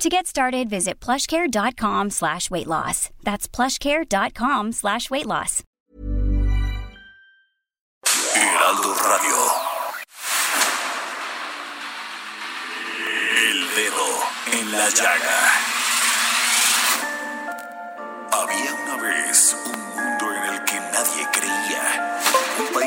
To get started, visit plushcare.com slash weight loss. That's plushcare.com slash weight loss. Heraldo Radio. El dedo en la llaga. Había una vez un mundo en el que nadie creía.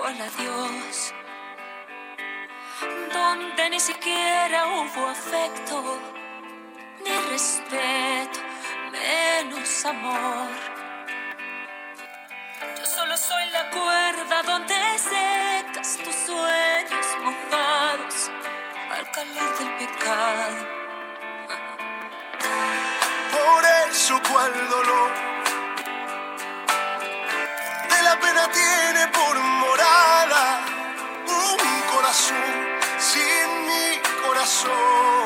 Con adiós, donde ni siquiera hubo afecto, ni respeto, menos amor. Yo solo soy la cuerda donde secas tus sueños mojados al calor del pecado. Por eso cual dolor de la pena tiene por morada un corazón sin mi corazón.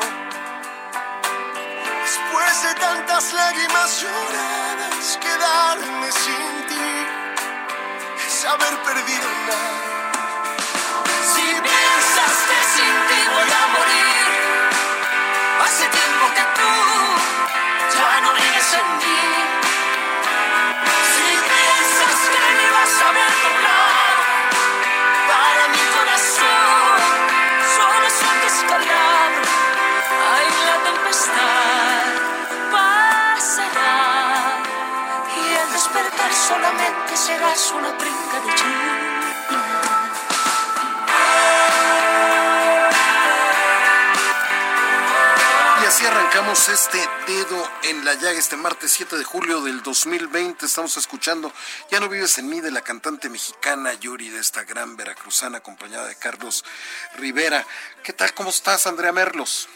Después de tantas lágrimas lloradas, quedarme sin ti es haber perdido nada. Si piensas que sin ti voy a morir, hace tiempo que tú ya no vives en mí. Serás una brinca de. Y así arrancamos este dedo en la llaga este martes 7 de julio del 2020. Estamos escuchando Ya no vives en mí de la cantante mexicana Yuri de esta gran veracruzana acompañada de Carlos Rivera. ¿Qué tal? ¿Cómo estás, Andrea Merlos?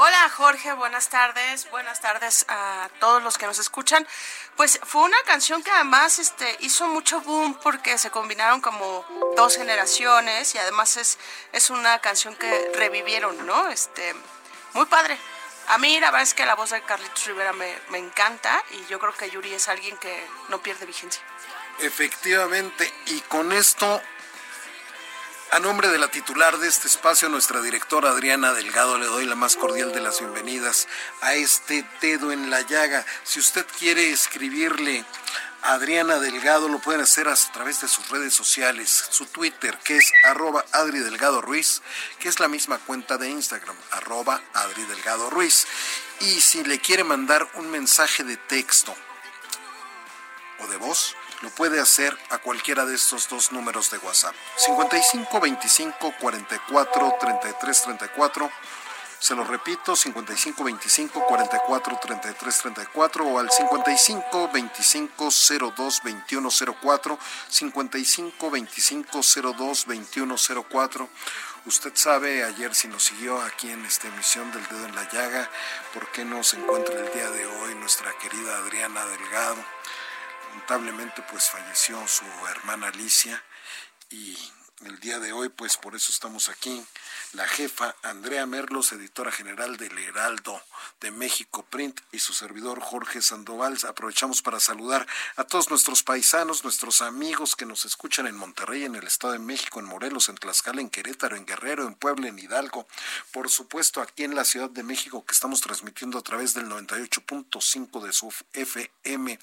Hola Jorge, buenas tardes, buenas tardes a todos los que nos escuchan. Pues fue una canción que además este, hizo mucho boom porque se combinaron como dos generaciones y además es, es una canción que revivieron, ¿no? Este, muy padre. A mí la verdad es que la voz de Carlitos Rivera me, me encanta y yo creo que Yuri es alguien que no pierde vigencia. Efectivamente, y con esto, a nombre de la titular de este espacio, nuestra directora Adriana Delgado, le doy la más cordial de las bienvenidas a este dedo en la llaga. Si usted quiere escribirle a Adriana Delgado, lo pueden hacer a través de sus redes sociales, su Twitter, que es arroba Adri Delgado Ruiz, que es la misma cuenta de Instagram, arroba Adri Delgado Ruiz. Y si le quiere mandar un mensaje de texto o de voz, lo puede hacer a cualquiera de estos dos números de WhatsApp. 55 25 44 33 34. Se lo repito, 55 25 44 33 34 o al 55 25 02 21 04, 55 25 02 21 04. Usted sabe, ayer si nos siguió aquí en esta emisión del Dedo en la Llaga, por qué no se encuentra el día de hoy nuestra querida Adriana Delgado lamentablemente pues falleció su hermana Alicia y el día de hoy pues por eso estamos aquí. La jefa Andrea Merlos, editora general del Heraldo de México Print y su servidor Jorge Sandoval. Aprovechamos para saludar a todos nuestros paisanos, nuestros amigos que nos escuchan en Monterrey, en el Estado de México, en Morelos, en Tlaxcala, en Querétaro, en Guerrero, en Puebla, en Hidalgo. Por supuesto, aquí en la Ciudad de México que estamos transmitiendo a través del 98.5 de su FM.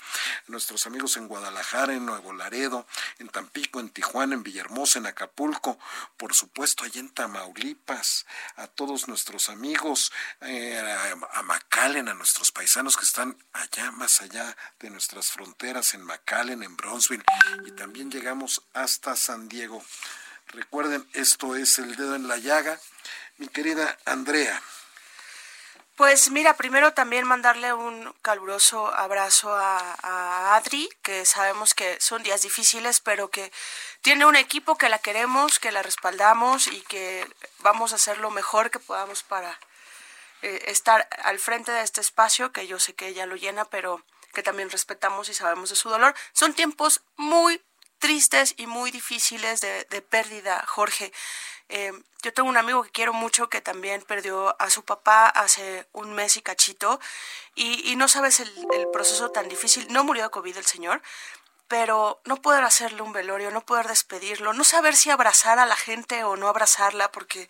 Nuestros amigos en Guadalajara, en Nuevo Laredo, en Tampico, en Tijuana, en Villahermosa, en Acapulco por supuesto allá en Tamaulipas, a todos nuestros amigos, eh, a, a McAllen, a nuestros paisanos que están allá, más allá de nuestras fronteras, en McAllen, en Bronzeville, y también llegamos hasta San Diego. Recuerden, esto es el dedo en la llaga. Mi querida Andrea. Pues mira, primero también mandarle un caluroso abrazo a, Adri, que sabemos que son días difíciles, pero que tiene un equipo que la queremos, que la respaldamos y que vamos a hacer lo mejor que podamos para eh, estar al frente de este espacio, que yo sé que ella lo llena, pero que también respetamos y sabemos de su dolor. Son tiempos muy tristes y muy difíciles de, de pérdida, Jorge. Eh, yo tengo un amigo que quiero mucho que también perdió a su papá hace un mes y cachito y, no sabes el, proceso tan difícil. No murió de COVID el señor, pero no poder hacerle un velorio, no poder despedirlo, no saber si abrazar a la gente o no abrazarla porque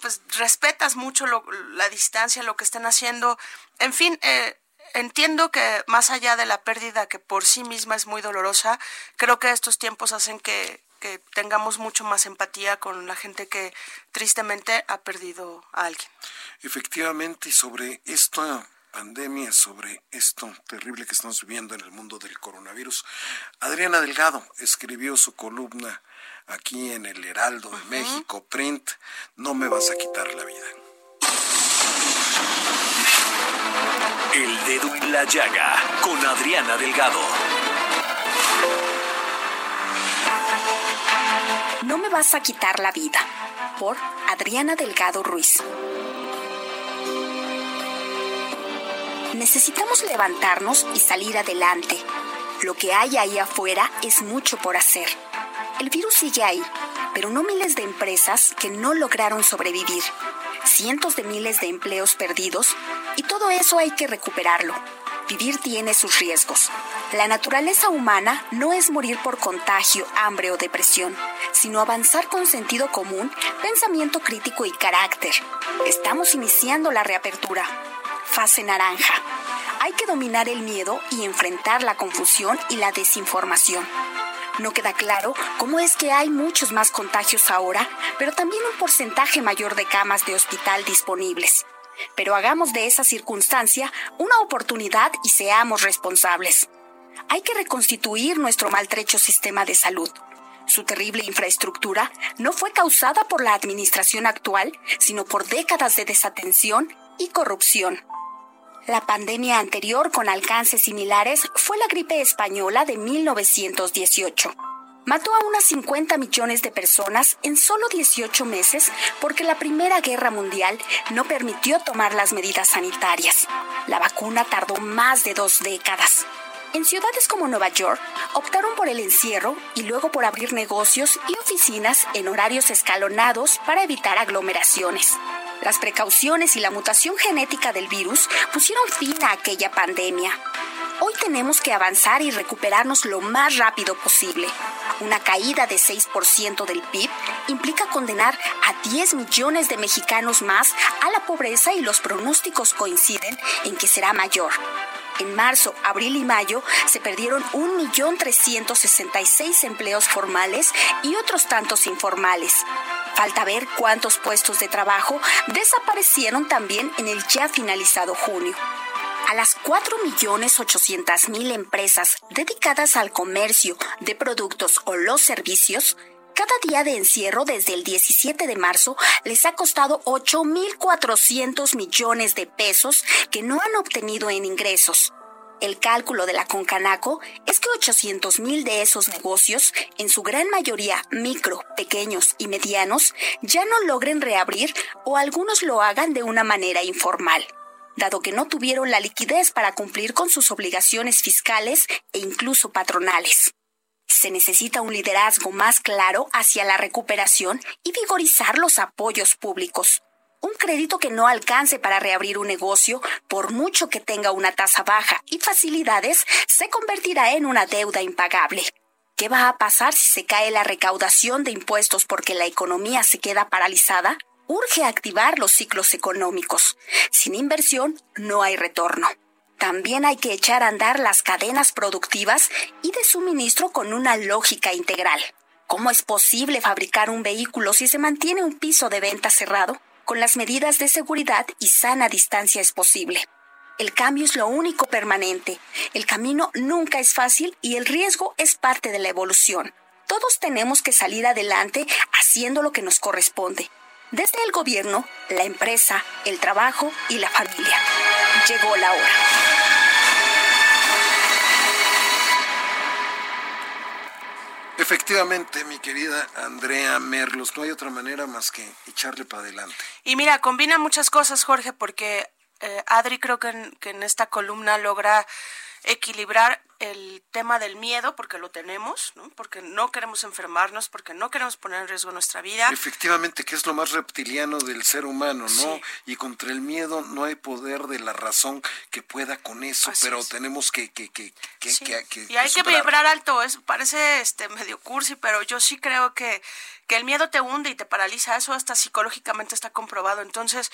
pues respetas mucho la distancia, lo que están haciendo. En fin, eh, entiendo que más allá de la pérdida que por sí misma es muy dolorosa, creo que estos tiempos hacen que, que tengamos mucho más empatía con la gente que tristemente ha perdido a alguien. Efectivamente, sobre esta pandemia, sobre esto terrible que estamos viviendo en el mundo del coronavirus, Adriana Delgado escribió su columna aquí en el Heraldo de México, Print, No me vas a quitar la vida. El dedo en la llaga con Adriana Delgado. No me vas a quitar la vida, por Adriana Delgado Ruiz. Necesitamos levantarnos y salir adelante. Lo que hay ahí afuera es mucho por hacer. El virus sigue ahí, pero no miles de empresas que no lograron sobrevivir, cientos de miles de empleos perdidos, y todo eso hay que recuperarlo. Vivir tiene sus riesgos. La naturaleza humana no es morir por contagio, hambre o depresión, sino avanzar con sentido común, pensamiento crítico y carácter. Estamos iniciando la reapertura. Fase naranja. Hay que dominar el miedo y enfrentar la confusión y la desinformación. No queda claro cómo es que hay muchos más contagios ahora, pero también un porcentaje mayor de camas de hospital disponibles pero hagamos de esa circunstancia una oportunidad y seamos responsables. Hay que reconstituir nuestro maltrecho sistema de salud. Su terrible infraestructura no fue causada por la administración actual, sino por décadas de desatención y corrupción. La pandemia anterior con alcances similares fue la gripe española de 1918 mató a unas 50 millones de personas en solo 18 meses porque la Primera Guerra Mundial no permitió tomar las medidas sanitarias. La vacuna tardó más de dos décadas. En ciudades como Nueva York optaron por el encierro y luego por abrir negocios y oficinas en horarios escalonados para evitar aglomeraciones. Las precauciones y la mutación genética del virus pusieron fin a aquella pandemia. Hoy tenemos que avanzar y recuperarnos lo más rápido posible. Una caída de 6% del PIB implica condenar a 10 millones de mexicanos más a la pobreza y los pronósticos coinciden en que será mayor. En marzo, abril y mayo se perdieron 1.366 empleos formales y otros tantos informales. Falta ver cuántos puestos de trabajo desaparecieron también en el ya finalizado junio a las 4.800.000 empresas dedicadas al comercio de productos o los servicios, cada día de encierro desde el 17 de marzo les ha costado 8.400 millones de pesos que no han obtenido en ingresos. El cálculo de la Concanaco es que 800 mil de esos negocios, en su gran mayoría micro, pequeños y medianos, ya no logren reabrir o algunos lo hagan de una manera informal dado que no tuvieron la liquidez para cumplir con sus obligaciones fiscales e incluso patronales. Se necesita un liderazgo más claro hacia la recuperación y vigorizar los apoyos públicos. Un crédito que no alcance para reabrir un negocio, por mucho que tenga una tasa baja y facilidades, se convertirá en una deuda impagable. ¿Qué va a pasar si se cae la recaudación de impuestos porque la economía se queda paralizada? urge activar los ciclos económicos. Sin inversión no hay retorno. También hay que echar a andar las cadenas productivas y de suministro con una lógica integral. ¿Cómo es posible fabricar un vehículo si se mantiene un piso de venta cerrado? Con las medidas de seguridad y sana distancia es posible. El cambio es lo único permanente. El camino nunca es fácil y el riesgo es parte de la evolución. Todos tenemos que salir adelante haciendo lo que nos corresponde. Desde el gobierno, la empresa, el trabajo y la familia. Llegó la hora. Efectivamente, mi querida Andrea Merlos, no hay otra manera más que echarle para adelante. Y mira, combina muchas cosas, Jorge, porque eh, Adri creo que en, que en esta columna logra equilibrar el tema del miedo, porque lo tenemos, ¿no? porque no queremos enfermarnos, porque no queremos poner en riesgo nuestra vida. Efectivamente, que es lo más reptiliano del ser humano, ¿no? Sí. Y contra el miedo no hay poder de la razón que pueda con eso, Así pero es. tenemos que... que, que, que, Sí. que- que- y hay que vibrar alto, es, parece este medio cursi, pero yo sí creo que, que el miedo te hunde y te paraliza, eso hasta psicológicamente está comprobado. Entonces,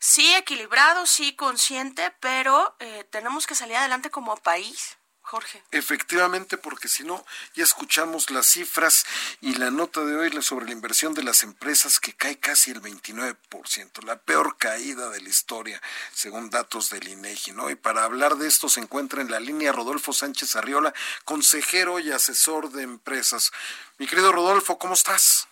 sí equilibrado, sí consciente, pero eh, tenemos que salir adelante como país, Jorge. Efectivamente, porque si no, ya escuchamos las cifras y la nota de hoy sobre la inversión de las empresas que cae casi el 29%, la peor caída de la historia, según datos del INEGI, ¿no? Y para hablar de esto se encuentra en la línea Rodolfo Sánchez Arriola, consejero y asesor de empresas. Mi querido Rodolfo, ¿cómo estás?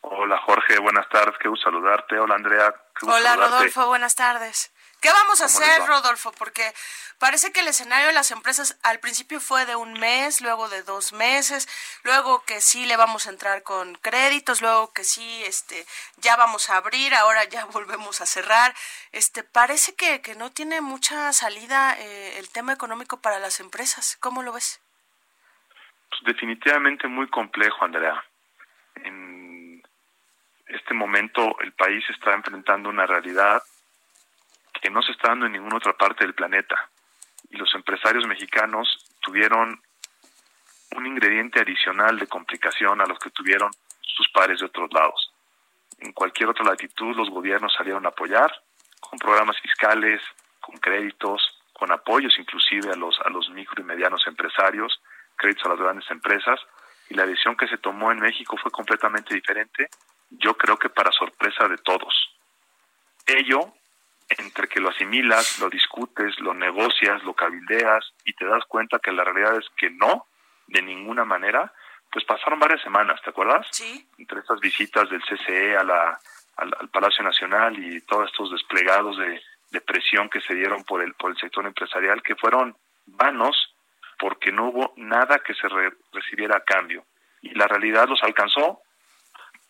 Hola Jorge, buenas tardes, qué gusto saludarte. Hola Andrea, qué gusto Hola saludarte. Rodolfo, buenas tardes. ¿Qué vamos a ¿Cómo les hacer? Rodolfo? Porque parece que el escenario de las empresas al principio fue de un mes, luego de dos meses, luego que sí le vamos a entrar con créditos, luego que sí, este, ya vamos a abrir, ahora ya volvemos a cerrar. Este, parece que, que no tiene mucha salida eh, el tema económico para las empresas. ¿Cómo lo ves? Pues definitivamente muy complejo, Andrea. En este momento el país está enfrentando una realidad que no se está dando en ninguna otra parte del planeta. Y los empresarios mexicanos tuvieron un ingrediente adicional de complicación a los que tuvieron sus pares de otros lados. En cualquier otra latitud los gobiernos salieron a apoyar con programas fiscales, con créditos, con apoyos inclusive a los a los micro y medianos empresarios, créditos a las grandes empresas y la decisión que se tomó en México fue completamente diferente, yo creo que para sorpresa de todos. Ello entre que lo asimilas, lo discutes, lo negocias, lo cabildeas y te das cuenta que la realidad es que no, de ninguna manera, pues pasaron varias semanas, ¿te acuerdas? Sí. Entre estas visitas del CCE a la, al, al Palacio Nacional y todos estos desplegados de, de presión que se dieron por el, por el sector empresarial, que fueron vanos porque no hubo nada que se re- recibiera a cambio. Y la realidad los alcanzó,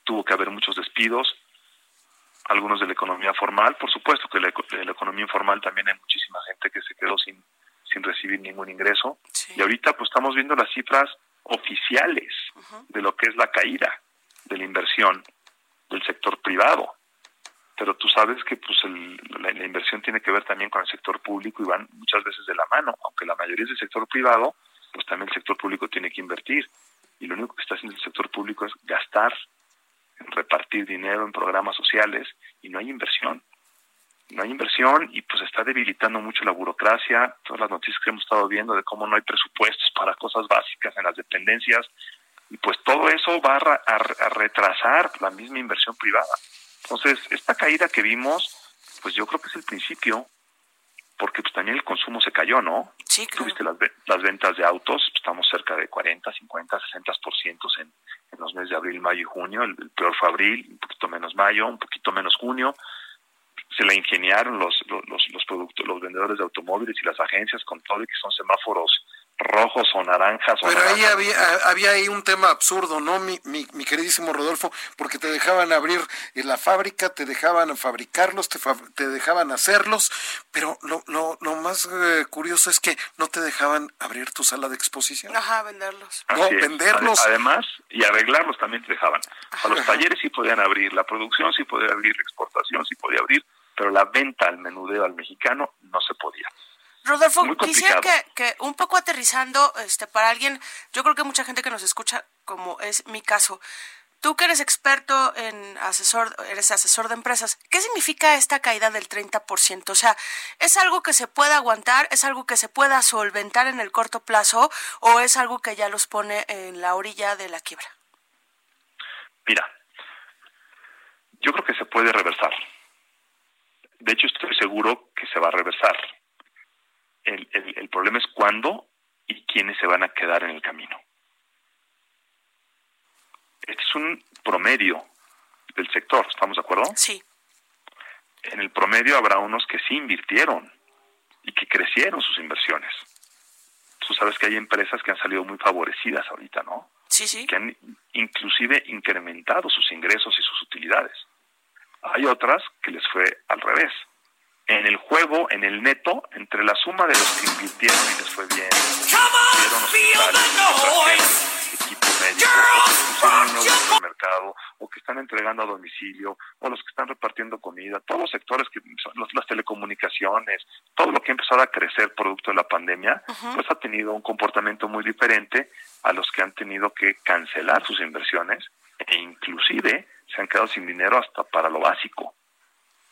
tuvo que haber muchos despidos, algunos de la economía formal, por supuesto que la de la economía informal también hay muchísima gente que se quedó sin, sin recibir ningún ingreso. Sí. Y ahorita pues estamos viendo las cifras oficiales de lo que es la caída de la inversión del sector privado. Pero tú sabes que pues el- la, la inversión tiene que ver también con el sector público y van muchas veces de la mano, aunque la mayoría es del sector privado, pues también el sector público tiene que invertir. Y lo único que está haciendo el sector público es gastar, repartir dinero en programas sociales y no hay inversión. No hay inversión y pues está debilitando mucho la burocracia, todas las noticias que hemos estado viendo de cómo no hay presupuestos para cosas básicas en las dependencias y pues todo eso va a, a a retrasar la misma inversión privada. Entonces, esta caída que vimos, pues yo creo que es el principio, porque pues también el consumo se cayó, ¿no? Sí, claro. Tuviste las, ve- las ventas de autos, estamos cerca de 40, 50, 60% en, en los meses de abril, mayo y junio. El, el peor fue abril, un poquito menos mayo, un poquito menos junio. Se la ingeniaron los, los, los, los productos, los vendedores de automóviles y las agencias con todo y que son semáforos rojos o naranjas. o Pero ahí naranjas. había, había ahí un tema absurdo, ¿no, mi, mi, mi queridísimo Rodolfo? Porque te dejaban abrir eh, la fábrica, te dejaban fabricarlos, te, fab- te dejaban hacerlos, pero lo, lo, lo más eh, curioso es que no te dejaban abrir tu sala de exposición. Ajá, venderlos. No, es. venderlos. Ade- Además, y arreglarlos también te dejaban. A los talleres sí podían abrir, la producción sí podía abrir, la exportación sí podía abrir, pero la venta al menudeo al mexicano no se podía. Rodolfo, quisiera que, que un poco aterrizando, este, para alguien, yo creo que mucha gente que nos escucha, como es mi caso, tú que eres experto en asesor, eres asesor de empresas, ¿qué significa esta caída del 30%? O sea, ¿es algo que se pueda aguantar, es algo que se pueda solventar en el corto plazo o es algo que ya los pone en la orilla de la quiebra? Mira, yo creo que se puede reversar. De hecho, estoy seguro que se va a reversar. El, el, el problema es cuándo y quiénes se van a quedar en el camino. Este es un promedio del sector, ¿estamos de acuerdo? Sí. En el promedio habrá unos que sí invirtieron y que crecieron sus inversiones. Tú sabes que hay empresas que han salido muy favorecidas ahorita, ¿no? Sí, sí. Que han inclusive incrementado sus ingresos y sus utilidades. Hay otras que les fue al revés. En el juego, en el neto, entre la suma de los que invirtieron y les fue bien, hicieron hospitales, equipo médico, pusieron un supermercado, o que están entregando a domicilio, o los que están repartiendo comida, todos los sectores, que los- las telecomunicaciones, todo lo que ha empezado a crecer producto de la pandemia, pues ha tenido un comportamiento muy diferente a los que han tenido que cancelar sus inversiones e inclusive se han quedado sin dinero hasta para lo básico.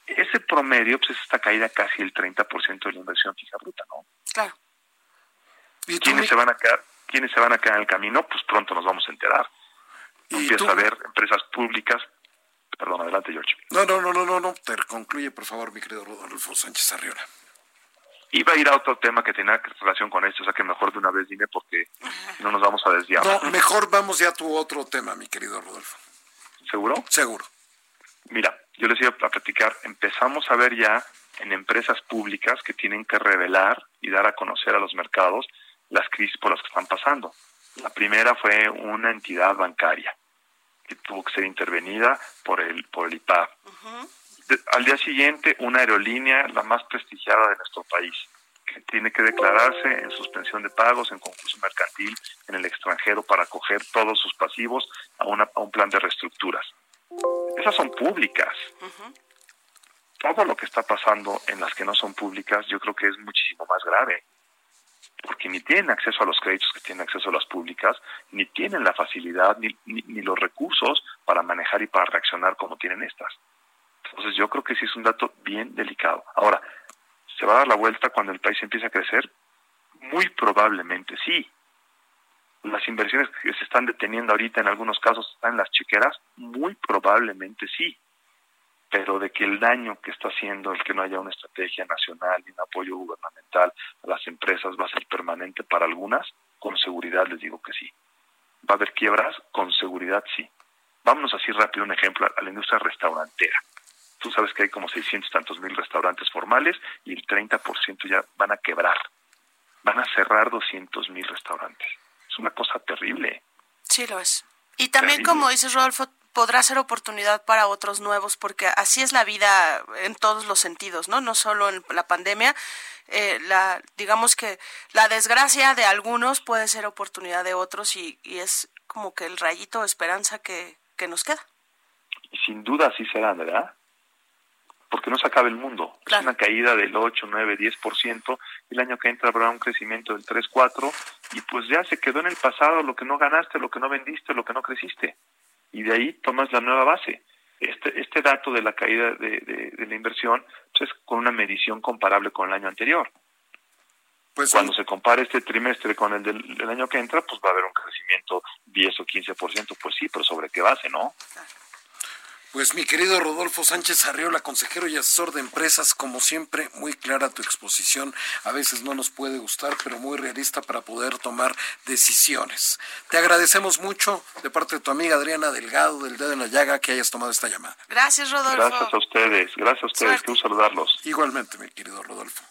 Ese promedio pues es esta caída casi el 30% de la inversión fija bruta, ¿no? Claro. ¿Y ¿Quiénes se van a quedar? ¿Quiénes se van a quedar en el camino? Pues pronto nos vamos a enterar. y Empieza tú- a ver empresas públicas. Perdón, adelante, George. No, no, no, no, no, no. Te concluye, por favor, mi querido Rodolfo Sánchez Arriola. Iba a ir a otro tema que tenía relación con esto, o sea que mejor de una vez dime porque no nos vamos a desviar. No, mejor vamos ya a tu otro tema, mi querido Rodolfo. ¿Seguro? Seguro. Mira, yo les iba a platicar, empezamos a ver ya en empresas públicas que tienen que revelar y dar a conocer a los mercados las crisis por las que están pasando. La primera fue una entidad bancaria que tuvo que ser intervenida por el por el IPAB. De- al día siguiente, una aerolínea, la más prestigiada de nuestro país, que tiene que declararse en suspensión de pagos, en concurso mercantil en el extranjero para acoger todos sus pasivos a, una- a un plan de reestructuras. Esas son públicas. Todo lo que está pasando en las que no son públicas yo creo que es muchísimo más grave, porque ni tienen acceso a los créditos que tienen acceso a las públicas, ni tienen la facilidad ni, ni, ni los recursos para manejar y para reaccionar como tienen estas. Entonces yo creo que sí es un dato bien delicado. Ahora, ¿se va a dar la vuelta cuando el país empiece a crecer? Muy probablemente sí. Las inversiones que se están deteniendo ahorita en algunos casos están en las chiqueras, muy probablemente sí. Pero de que el daño que está haciendo el que no haya una estrategia nacional y un apoyo gubernamental a las empresas va a ser permanente para algunas, con seguridad les digo que sí. ¿Va a haber quiebras? Con seguridad sí. Vámonos así rápido un ejemplo a la industria restaurantera. Tú sabes que hay como 600 tantos mil restaurantes formales y el 30% ya van a quebrar. Van a cerrar 200 mil restaurantes. Es una cosa terrible. Sí, lo es. Y también, Terrible. como dices, Rodolfo, podrá ser oportunidad para otros nuevos, porque así es la vida en todos los sentidos, ¿no? No solo en la pandemia. eh, la, digamos que la desgracia de algunos puede ser oportunidad de otros y, y es como que el rayito de esperanza que, que nos queda. Sin duda así será, ¿verdad? Porque no se acaba el mundo. Claro. Es una caída del 8, 9, 10%. El año que entra habrá un crecimiento del 3, 4. Y pues ya se quedó en el pasado lo que no ganaste, lo que no vendiste, lo que no creciste. Y de ahí tomas la nueva base. Este, este dato de la caída de, de- de la inversión pues es con una medición comparable con el año anterior. Pues Cuando se compare este trimestre con el del, del año que entra, pues va a haber un crecimiento 10 o 15%. Pues sí, pero ¿sobre qué base, no? Pues mi querido Rodolfo Sánchez Arriola, consejero y asesor de empresas, como siempre, muy clara tu exposición. A veces no nos puede gustar, pero muy realista para poder tomar decisiones. Te agradecemos mucho de parte de tu amiga Adriana Delgado del Dedo en la Llaga que hayas tomado esta llamada. Gracias, Rodolfo. Gracias a ustedes, gracias a ustedes, quiero saludarlos. Igualmente, mi querido Rodolfo.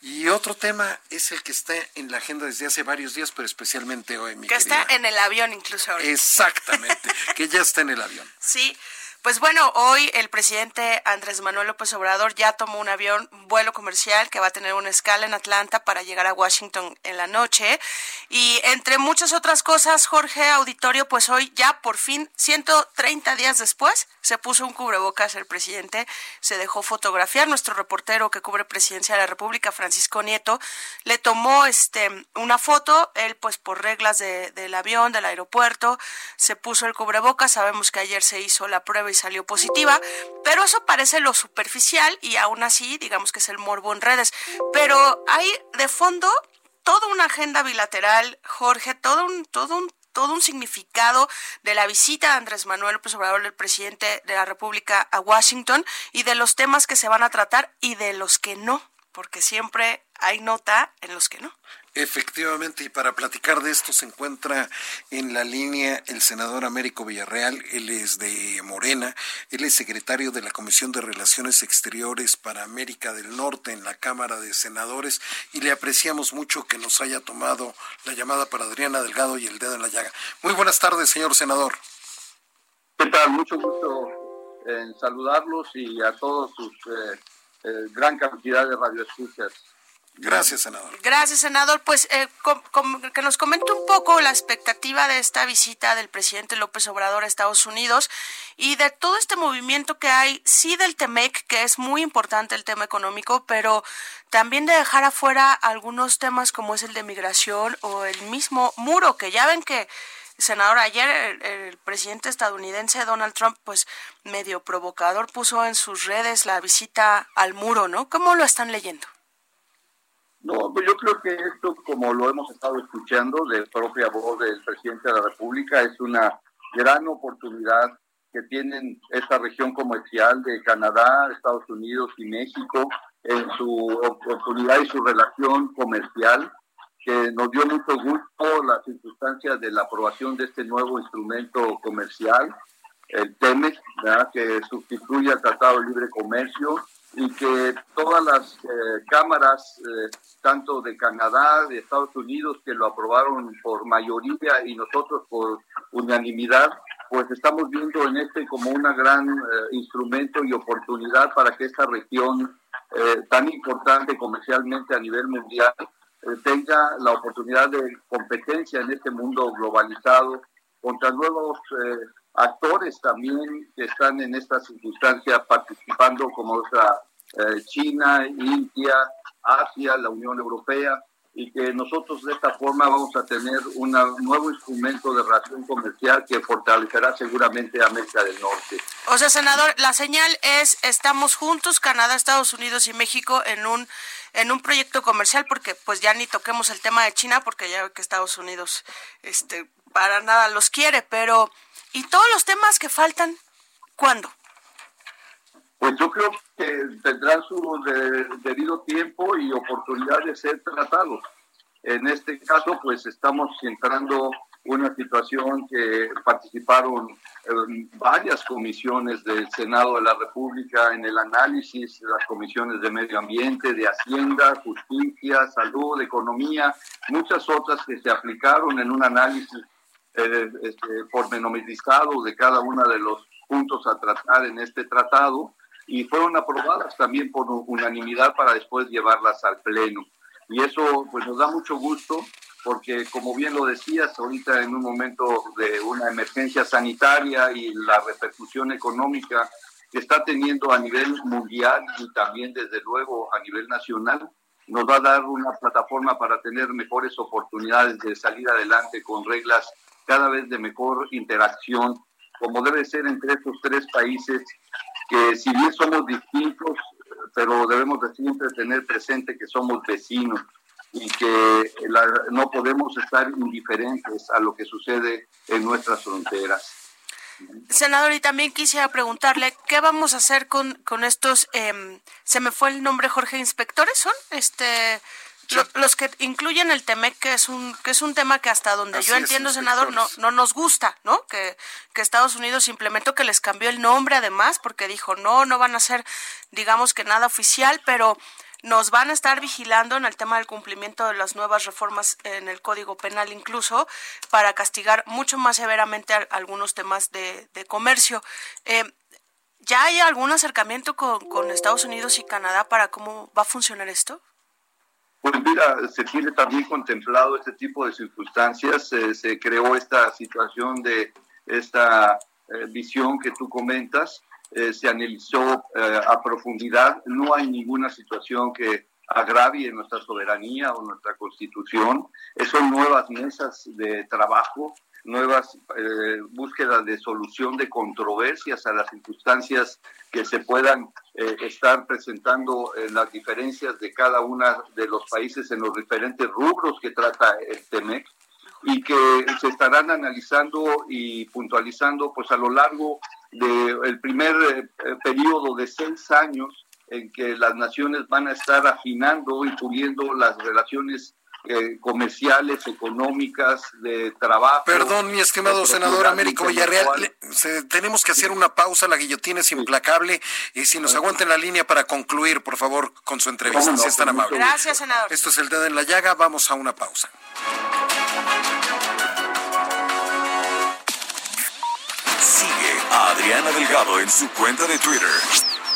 Y otro tema es el que está en la agenda desde hace varios días, pero especialmente hoy, mi que querida. está en el avión incluso ahorita. Exactamente, que ya está en el avión. Sí, pues bueno, hoy el presidente Andrés Manuel López Obrador ya tomó un avión, un vuelo comercial que va a tener una escala en Atlanta para llegar a Washington en la noche. Y entre muchas otras cosas, Jorge Auditorio, pues hoy ya por fin, 130 días después, se puso un cubrebocas el presidente, se dejó fotografiar. Nuestro reportero que cubre presidencia de la República, Francisco Nieto, le tomó este una foto, él pues por reglas de- del avión, del aeropuerto, se puso el cubrebocas, sabemos que ayer se hizo la prueba y salió positiva, pero eso parece lo superficial y aún así digamos que es el morbo en redes. Pero hay de fondo toda una agenda bilateral, Jorge, todo un, todo un todo un significado de la visita de Andrés Manuel López Obrador, el presidente de la República, a Washington y de los temas que se van a tratar y de los que no, porque siempre hay nota en los que no. Efectivamente, y para platicar de esto se encuentra en la línea el senador Américo Villarreal, él es de Morena, él es secretario de la Comisión de Relaciones Exteriores para América del Norte en la Cámara de Senadores y le apreciamos mucho que nos haya tomado la llamada para Adriana Delgado y el dedo en la llaga. Muy buenas tardes, señor senador. ¿Qué tal? Mucho gusto en saludarlos y a todos sus eh, eh, gran cantidad de radioescuchas. Gracias, senador. Gracias, senador. Pues eh, que nos comente un poco la expectativa de esta visita del presidente López Obrador a Estados Unidos y de todo este movimiento que hay, sí del TEMEC, que es muy importante el tema económico, pero también de dejar afuera algunos temas como es el de migración o el mismo muro, que ya ven que senador, ayer el, presidente estadounidense Donald Trump, pues medio provocador, puso en sus redes la visita al muro, ¿no? ¿Cómo lo están leyendo? No, pues yo creo que esto, como lo hemos estado escuchando de propia voz del presidente de la República, es una gran oportunidad que tienen esta región comercial de Canadá, Estados Unidos y México en su oportunidad y su relación comercial, que nos dio mucho gusto las circunstancias de la aprobación de este nuevo instrumento comercial, el TEMEC, que sustituye al Tratado de Libre Comercio y que todas las eh, cámaras, eh, tanto de Canadá, de Estados Unidos, que lo aprobaron por mayoría y nosotros por unanimidad, pues estamos viendo en este como un gran eh, instrumento y oportunidad para que esta región tan importante comercialmente a nivel mundial tenga la oportunidad de competencia en este mundo globalizado contra nuevos actores también que están en esta circunstancia participando como otra eh, China, India, Asia, la Unión Europea, y que nosotros de esta forma vamos a tener un nuevo instrumento de relación comercial que fortalecerá seguramente a América del Norte. O sea, senador, la señal es estamos juntos, Canadá, Estados Unidos y México en un en un proyecto comercial porque pues ya ni toquemos el tema de China porque ya ve que Estados Unidos este para nada los quiere, pero ¿Y todos los temas que faltan, cuándo? Pues yo creo que tendrán su debido tiempo y oportunidad de ser tratados. En este caso, pues estamos entrando una situación que participaron varias comisiones del Senado de la República en el análisis, las comisiones de medio ambiente, de Hacienda, Justicia, Salud, Economía, muchas otras que se aplicaron en un análisis eh, este, pormenorizado de cada uno de los puntos a tratar en este tratado y fueron aprobadas también por unanimidad para después llevarlas al Pleno. Y eso pues nos da mucho gusto porque como bien lo decías, ahorita en un momento de una emergencia sanitaria y la repercusión económica que está teniendo a nivel mundial y también desde luego a nivel nacional, nos va a dar una plataforma para tener mejores oportunidades de salir adelante con reglas cada vez de mejor interacción, como debe ser entre estos tres países, que si bien somos distintos, pero debemos de siempre tener presente que somos vecinos y que no podemos estar indiferentes a lo que sucede en nuestras fronteras. Senador, y también quisiera preguntarle, ¿qué vamos a hacer con, con estos, eh, se me fue el nombre, Jorge, inspectores son? Este, los que incluyen el TEMEC, que es un, que es un tema que hasta donde yo entiendo, senador, no, no nos gusta, ¿no? Que, que Estados Unidos implementó, que les cambió el nombre además, porque dijo, no, no van a ser, digamos que nada oficial, pero nos van a estar vigilando en el tema del cumplimiento de las nuevas reformas en el Código Penal incluso para castigar mucho más severamente algunos temas de, de comercio. Eh, ¿Ya hay algún acercamiento con, con Estados Unidos y Canadá para cómo va a funcionar esto? Pues mira, se tiene también contemplado este tipo de circunstancias, se creó esta situación de esta eh, visión que tú comentas, eh, se analizó eh, a profundidad, no hay ninguna situación que agravie nuestra soberanía o nuestra constitución, son nuevas mesas de trabajo nuevas eh, búsquedas de solución de controversias a las circunstancias que se puedan eh, estar presentando en las diferencias de cada uno de los países en los diferentes rubros que trata el TEMEC y que se estarán analizando y puntualizando pues a lo largo del primer eh, periodo de seis años en que las naciones van a estar afinando y puliendo las relaciones eh, comerciales, económicas, de trabajo. Perdón, mi estimado senador Américo Villarreal, tenemos que hacer una pausa, la guillotina es implacable, y si nos aguanten la línea para concluir, por favor, con su entrevista, si es tan amable. Gracias, senador. Esto es el dedo en la llaga, vamos a una pausa. Sigue a Adriana Delgado en su cuenta de Twitter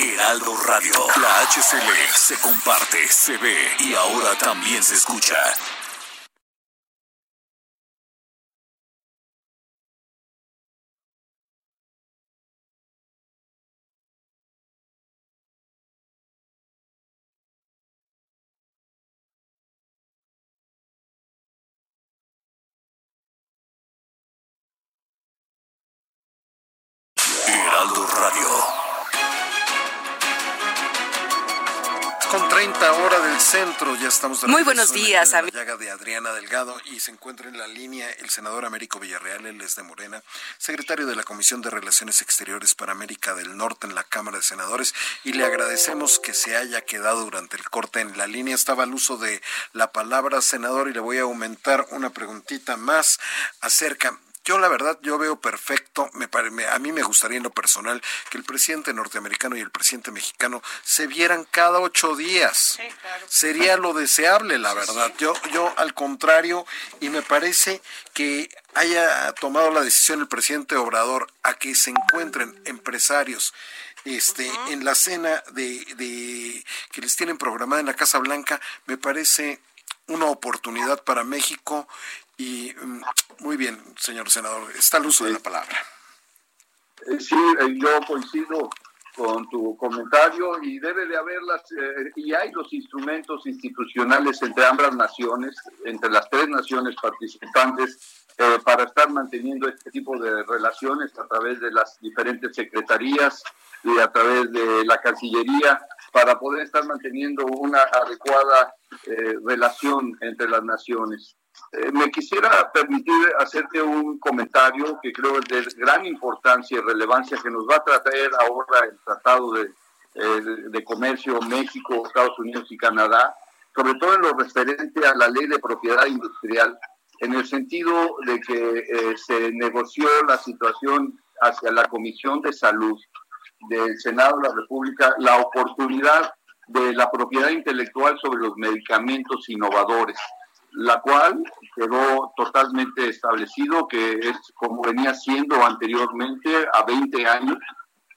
Heraldo Radio. La HCL se comparte, se ve y ahora también se escucha. Centro, ya estamos Muy buenos días, en la llaga de Adriana Delgado y se encuentra en la línea el senador Américo Villarreal, él es de Morena, secretario de la Comisión de Relaciones Exteriores para América del Norte en la Cámara de Senadores y le agradecemos que se haya quedado durante el corte en la línea. Estaba al uso de la palabra senador y le voy a aumentar una preguntita más acerca yo la verdad, yo veo perfecto, me, me- a mí me gustaría en lo personal que el presidente norteamericano y el presidente mexicano se vieran cada ocho días. Sería lo deseable, la verdad. Yo, yo al contrario, y me parece que haya tomado la decisión el presidente Obrador a que se encuentren empresarios este, en la cena de, de que les tienen programada en la Casa Blanca, me parece una oportunidad para México y mm, muy bien, señor senador, está al uso de la palabra. Eh, Sí, eh, yo coincido con tu comentario y debe de haberlas, eh, y hay los instrumentos institucionales entre ambas naciones, entre las tres naciones participantes, eh, para estar manteniendo este tipo de relaciones a través de las diferentes secretarías y a través de la Cancillería, para poder estar manteniendo una adecuada eh, relación entre las naciones. Eh, me quisiera permitir hacerte un comentario que creo es de gran importancia y relevancia que nos va a traer ahora el Tratado de, eh, Comercio México, Estados Unidos y Canadá, sobre todo en lo referente a la ley de propiedad industrial, en el sentido de que eh, se negoció la situación hacia la Comisión de Salud del Senado de la República, la oportunidad de la propiedad intelectual sobre los medicamentos innovadores la cual quedó totalmente establecido que es como venía siendo anteriormente a 20 años,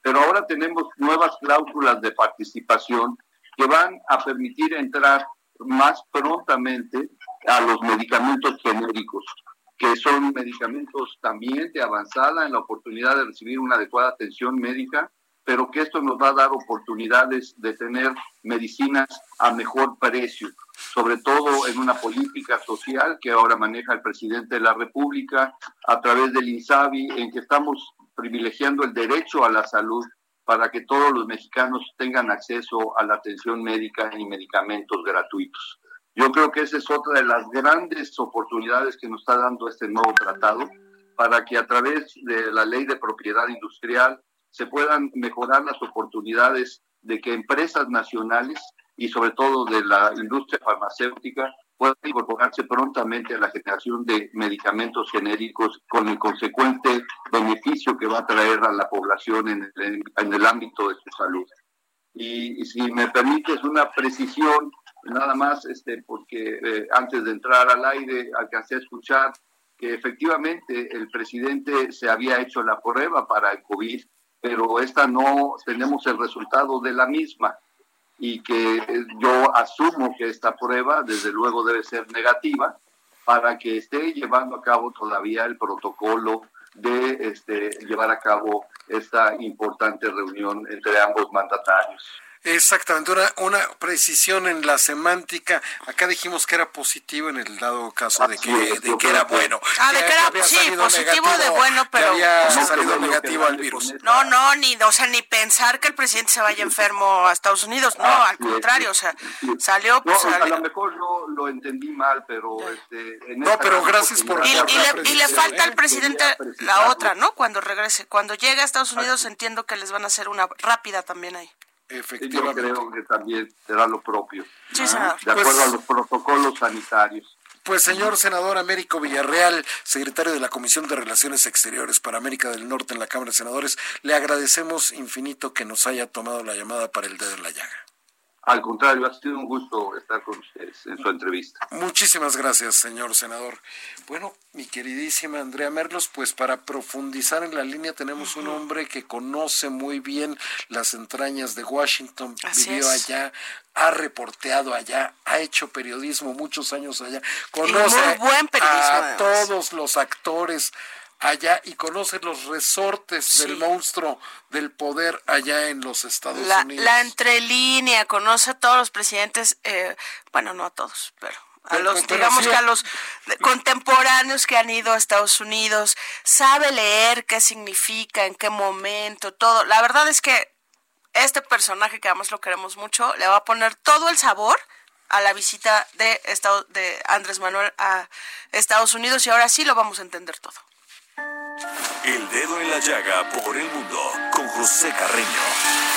pero ahora tenemos nuevas cláusulas de participación que van a permitir entrar más prontamente a los medicamentos genéricos, que son medicamentos también de avanzada en la oportunidad de recibir una adecuada atención médica, pero que esto nos va a dar oportunidades de tener medicinas a mejor precio, sobre todo en una política social que ahora maneja el presidente de la República a través del INSABI, en que estamos privilegiando el derecho a la salud para que todos los mexicanos tengan acceso a la atención médica y medicamentos gratuitos. Yo creo que esa es otra de las grandes oportunidades que nos está dando este nuevo tratado para que a través de la ley de propiedad industrial se puedan mejorar las oportunidades de que empresas nacionales y sobre todo de la industria farmacéutica puedan incorporarse prontamente a la generación de medicamentos genéricos con el consecuente beneficio que va a traer a la población en el, en el ámbito de su salud. Y, y, si me permites una precisión, nada más, este, porque eh, antes de entrar al aire alcancé a escuchar que efectivamente el presidente se había hecho la prueba para el COVID pero esta no tenemos el resultado de la misma y que yo asumo que esta prueba desde luego debe ser negativa para que esté llevando a cabo todavía el protocolo de este, llevar a cabo esta importante reunión entre ambos mandatarios. Exactamente, una, una precisión en la semántica. Acá dijimos que era positivo en el dado caso de que, de que era bueno. Ah, de que era sí, positivo de bueno, pero había salido negativo al virus. No, no, ni, o sea, ni pensar que el presidente se vaya enfermo a Estados Unidos, no, al contrario, o sea, salió, pues, no, a lo mejor no lo entendí mal, pero este, en no, pero gracias por y, y, le, y le falta al presidente la otra, ¿no? Cuando regrese, cuando llegue a Estados Unidos, entiendo que les van a hacer una rápida también ahí. Efectivamente. Yo creo que también será lo propio. Sí. De acuerdo Pues- a los protocolos sanitarios. Pues señor senador Américo Villarreal, secretario de la Comisión de Relaciones Exteriores para América del Norte en la Cámara de Senadores, le agradecemos infinito que nos haya tomado la llamada para el dedo en la llaga. Al contrario, ha sido un gusto estar con ustedes en su entrevista. Muchísimas gracias, señor senador. Bueno, mi queridísima Andrea Merlos, pues para profundizar en la línea tenemos un hombre que conoce muy bien las entrañas de Washington, Así vivió es. allá, ha reporteado allá, ha hecho periodismo muchos años allá, conoce muy buen periodismo, a además. todos los actores allá y conoce los resortes Sí. del monstruo del poder allá en los Estados La, Unidos. la entrelínea, conoce a todos los presidentes, eh, bueno, no a todos, pero a los, digamos que a los contemporáneos que han ido a Estados Unidos, sabe leer qué significa, en qué momento, todo. La verdad es que este personaje, que además lo queremos mucho, le va a poner todo el sabor a la visita de, Estado, de Andrés Manuel a Estados Unidos y ahora sí lo vamos a entender todo. El dedo en la llaga por el mundo con José Carreño.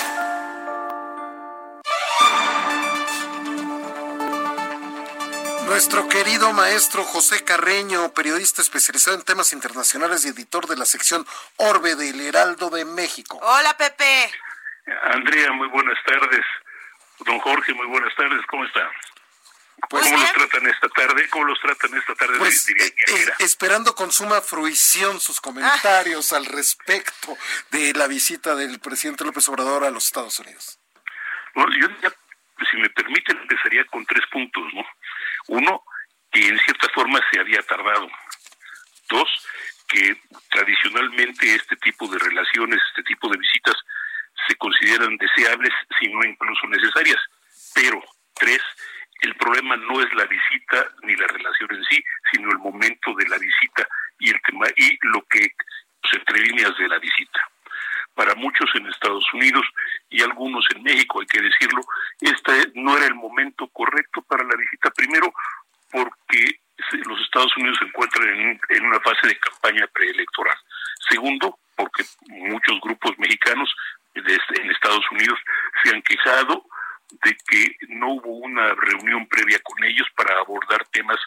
Nuestro querido maestro José Carreño, periodista especializado en temas internacionales y editor de la sección Orbe del Heraldo de México. Hola Pepe. Andrea, muy buenas tardes. Don Jorge, muy buenas tardes. ¿Cómo está? Pues, ¿Cómo bien. los tratan esta tarde? ¿Cómo los tratan esta tarde? pues, Diría eh, eh, era. esperando con suma fruición sus comentarios al respecto de la visita del presidente López Obrador a los Estados Unidos. Bueno, yo ya, si me permiten, empezaría con tres puntos, ¿no? Uno, que en cierta forma se había tardado. Dos, que tradicionalmente este tipo de relaciones, este tipo de visitas, se consideran deseables, si no incluso necesarias. Pero, tres, el problema no es la visita ni la relación en sí, sino el momento de la visita y el tema y lo que se entre líneas de la visita para muchos en Estados Unidos y algunos en México, hay que decirlo, este no era el momento correcto para la visita. Primero, porque los Estados Unidos se encuentran en, en una fase de campaña preelectoral. Segundo, porque muchos grupos mexicanos en Estados Unidos se han quejado de que no hubo una reunión previa con ellos para abordar temas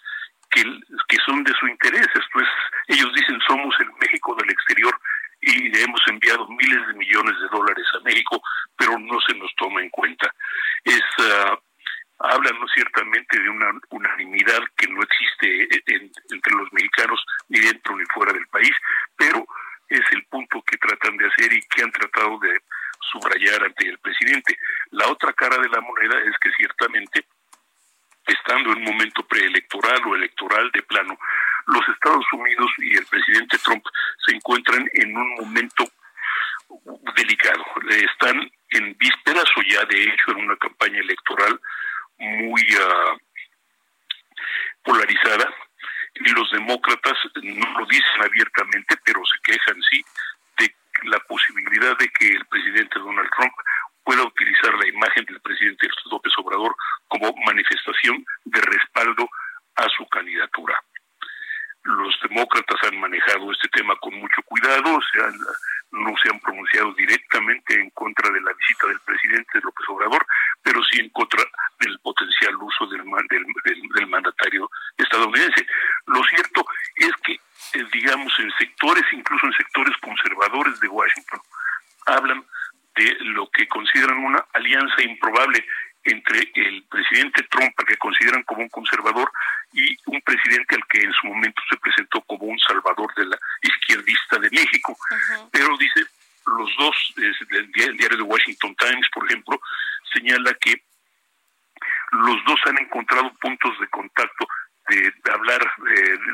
que, que son de su interés. Esto es, ellos dicen somos el México del exterior y hemos enviado miles de millones de dólares a México, pero no se nos toma en cuenta. Es ah, hablan ciertamente de una unanimidad que no existe en- entre los mexicanos ni dentro ni fuera del país, pero es el punto que tratan de hacer y que han tratado de subrayar ante el presidente. La otra cara de la moneda es que ciertamente estando en un momento preelectoral o electoral de plano, los Estados Unidos y el presidente Trump se encuentran en un momento delicado. Están en vísperas o ya de hecho en una campaña electoral muy ah, polarizada y los demócratas no lo dicen abiertamente, pero se quejan sí la posibilidad de que el presidente Donald Trump pueda utilizar la imagen del presidente López Obrador como manifestación de respaldo a su candidatura. Los demócratas han manejado este tema con mucho cuidado, se han- no se han pronunciado directamente en contra de la visita del presidente López Obrador, pero sí en contra del potencial uso del mandatario estadounidense. Lo cierto es que, eh, digamos, en sectores, incluso en sectores conservadores de Washington, hablan de lo que consideran una alianza improbable entre el presidente Trump, al que consideran como un conservador, y un presidente al que en su momento se presentó como un salvador de la izquierdista de México. Pero dice, los dos, el diario de Washington Times, por ejemplo, señala que los dos han encontrado puntos de contacto de, hablar,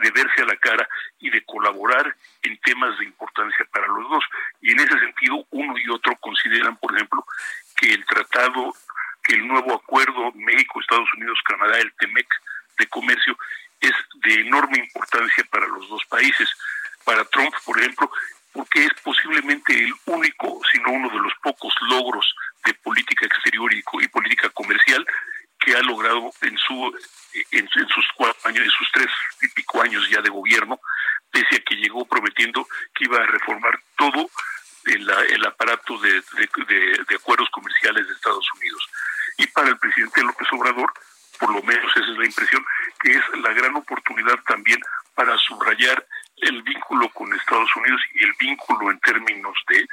de, verse a la cara y de colaborar en temas de importancia para los dos. Y en ese sentido, uno y otro consideran, por ejemplo, que el tratado, que el nuevo acuerdo México, Estados Unidos, Canadá, el TEMEC de comercio, es de enorme importancia para los dos países. Para Trump, por ejemplo, porque es posiblemente el único, sino uno de los pocos logros de política exterior y, y política comercial que ha logrado en su en, sus cuatro años, en sus tres y pico años ya de gobierno, pese a que llegó prometiendo que iba a reformar todo el, el aparato de, de, acuerdos comerciales de Estados Unidos. Y para el presidente López Obrador, por lo menos esa es la impresión, que es la gran oportunidad también para subrayar el vínculo con Estados Unidos y el vínculo en términos de,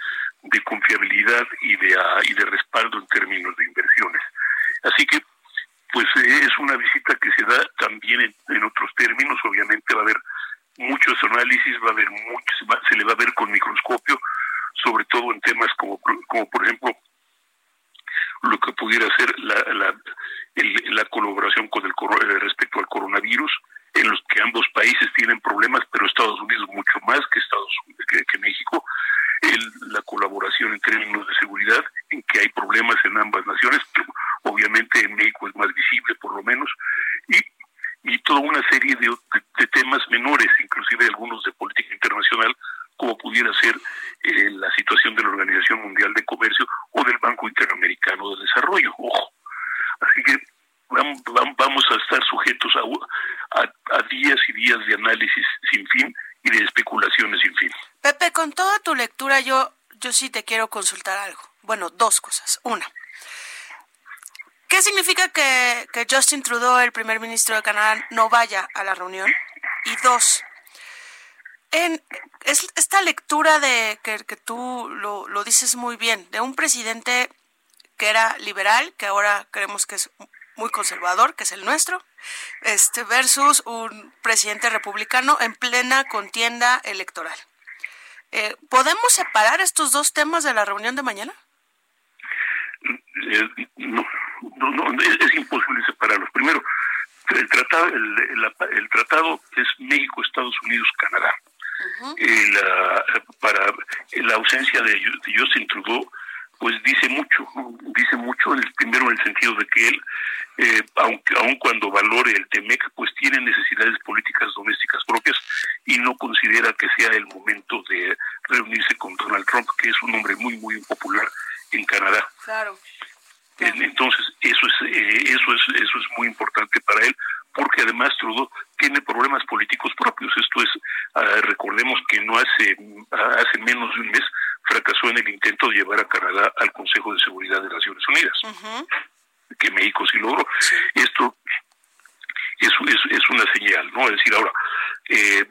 de confiabilidad y de, y de respaldo en términos de inversiones. Así que pues eh, es una visita que se da también en, otros términos, obviamente va a haber muchos análisis, va a haber muchos, se le va a ver con microscopio, sobre todo en temas como, como por ejemplo lo que pudiera ser la, la, la colaboración con el eh, respecto al coronavirus, en los que ambos países tienen problemas, pero Estados Unidos mucho más que Estados que, que México, la colaboración en términos de seguridad, en que hay problemas en ambas naciones, obviamente en México es más visible por lo menos, y, y toda una serie de, de, temas menores, inclusive algunos de política internacional, como pudiera ser eh, la situación de la Organización Mundial de Comercio o del Banco Interamericano de Desarrollo. Ojo. Así que vamos a estar sujetos a, a días y días de análisis sin fin y de especulaciones sin fin. Pepe, con toda tu lectura yo, yo sí te quiero consultar algo. Bueno, dos cosas. Una, ¿qué significa que, Justin Trudeau, el primer ministro de Canadá, no vaya a la reunión? Y dos, en es, esta lectura de que, que tú lo, lo dices muy bien, de un presidente que era liberal, que ahora creemos que es muy conservador, que es el nuestro, este versus un presidente republicano en plena contienda electoral. Eh, ¿Podemos separar estos dos temas de la reunión de mañana? Eh, no, no, es, imposible separarlos. Primero, el tratado, el, tratado es México, Estados Unidos, Canadá. para la ausencia de, de Justin Trudeau pues dice mucho, dice mucho, el, primero en el sentido de que él, eh, aunque aun cuando valore el TEMEC, pues tiene necesidades políticas domésticas propias y no considera que sea el momento de reunirse con Donald Trump, que es un hombre muy, muy popular en Canadá. Claro. Entonces, eso es, eh, eso es, eso es muy importante para él, porque además Trudeau tiene problemas políticos propios. Esto es, ah, recordemos que no hace, hace menos de un mes fracasó en el intento de llevar a Canadá al Consejo de Seguridad de Naciones Unidas, que México sí logró. Esto es, es, es, una señal, ¿no? Es decir, ahora, eh,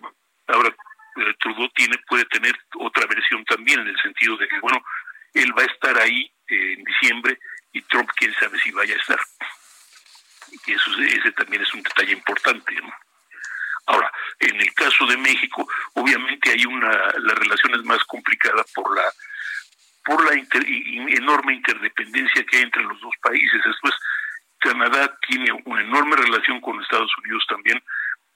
ahora eh, Trudeau tiene, puede tener otra versión también en el sentido de que, bueno, él va a estar ahí eh, en diciembre y Trump quién sabe si vaya a estar. Y eso ese también es un detalle importante. Ahora, en el caso de México, obviamente hay una, la relación es más complicada por la por la enorme interdependencia que hay entre los dos países. Después, Canadá tiene una enorme relación con Estados Unidos también,